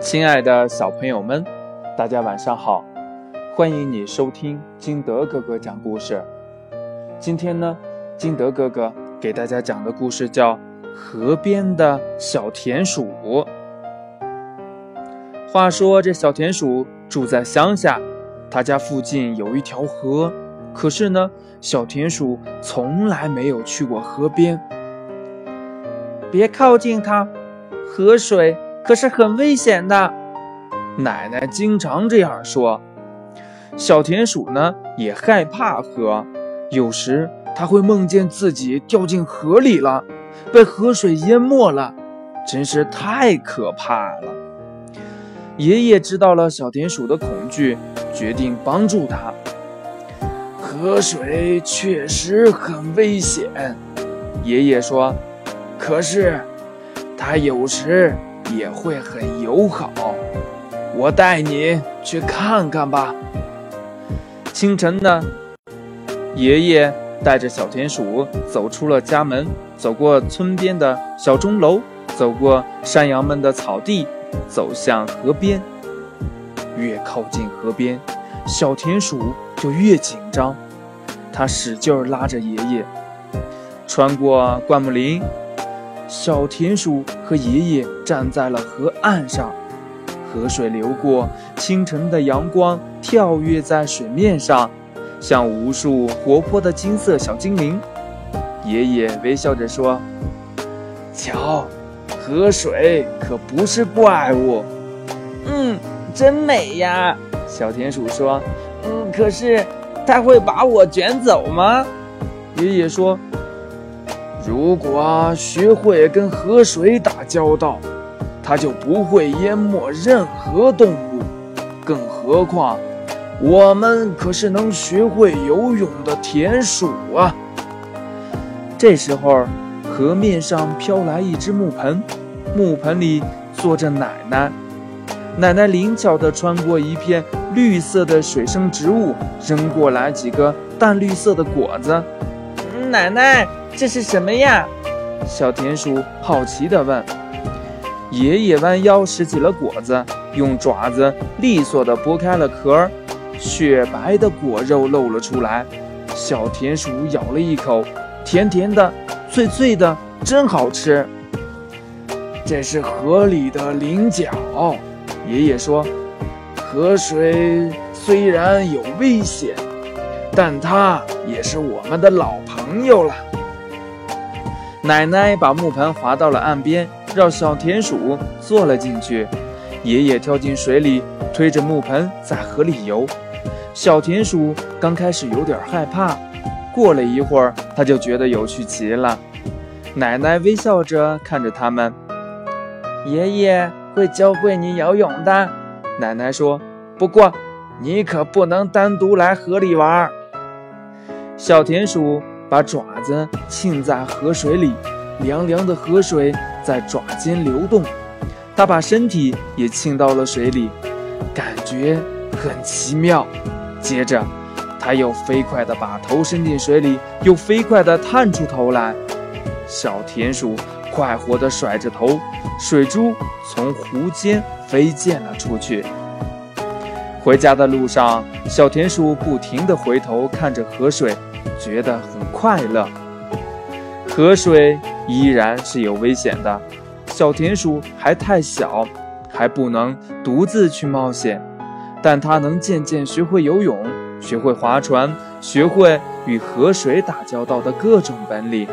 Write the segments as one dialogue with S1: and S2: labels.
S1: 亲爱的小朋友们，大家晚上好！欢迎你收听金德哥哥讲故事。今天呢，金德哥哥给大家讲的故事叫《河边的小田鼠》。话说这小田鼠住在乡下，他家附近有一条河，可是呢，小田鼠从来没有去过河边。
S2: 别靠近它，河水。可是很危险的，
S1: 奶奶经常这样说。小田鼠呢也害怕河，有时它会梦见自己掉进河里了，被河水淹没了，真是太可怕了。爷爷知道了小田鼠的恐惧，决定帮助它。河水确实很危险，爷爷说。可是它有时。也会很友好，我带你去看看吧。清晨呢，爷爷带着小田鼠走出了家门，走过村边的小钟楼，走过山羊们的草地，走向河边。越靠近河边，小田鼠就越紧张，它使劲拉着爷爷，穿过灌木林。小田鼠和爷爷站在了河岸上，河水流过，清晨的阳光跳跃在水面上，像无数活泼的金色小精灵。爷爷微笑着说：“瞧，河水可不是怪物。”“
S2: 嗯，真美呀。”
S1: 小田鼠说。
S2: “嗯，可是它会把我卷走吗？”
S1: 爷爷说。如果学会跟河水打交道，它就不会淹没任何动物。更何况，我们可是能学会游泳的田鼠啊！这时候，河面上飘来一只木盆，木盆里坐着奶奶。奶奶灵巧地穿过一片绿色的水生植物，扔过来几个淡绿色的果子。
S2: 奶奶。这是什么呀？
S1: 小田鼠好奇地问。爷爷弯腰拾起了果子，用爪子利索地剥开了壳，雪白的果肉露了出来。小田鼠咬了一口，甜甜的，脆脆的，真好吃。这是河里的菱角，爷爷说。河水虽然有危险，但它也是我们的老朋友了。奶奶把木盆划到了岸边，让小田鼠坐了进去。爷爷跳进水里，推着木盆在河里游。小田鼠刚开始有点害怕，过了一会儿，他就觉得有趣极了。奶奶微笑着看着他们。
S2: 爷爷会教会你游泳的，
S1: 奶奶说。不过，你可不能单独来河里玩。小田鼠。把爪子浸在河水里，凉凉的河水在爪间流动。它把身体也浸到了水里，感觉很奇妙。接着，它又飞快地把头伸进水里，又飞快地探出头来。小田鼠快活地甩着头，水珠从湖间飞溅了出去。回家的路上，小田鼠不停地回头看着河水。觉得很快乐。河水依然是有危险的，小田鼠还太小，还不能独自去冒险，但它能渐渐学会游泳，学会划船，学会与河水打交道的各种本领。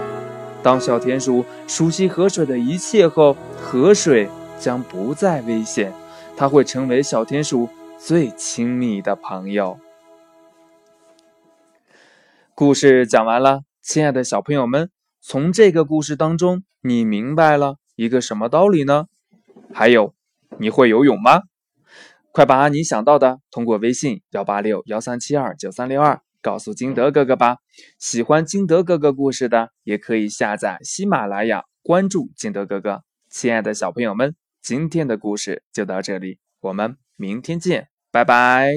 S1: 当小田鼠熟悉河水的一切后，河水将不再危险，它会成为小田鼠最亲密的朋友。故事讲完了，亲爱的小朋友们，从这个故事当中，你明白了一个什么道理呢？还有，你会游泳吗？快把你想到的通过微信幺八六幺三七二九三六二告诉金德哥哥吧。喜欢金德哥哥故事的，也可以下载喜马拉雅，关注金德哥哥。亲爱的小朋友们，今天的故事就到这里，我们明天见，拜拜。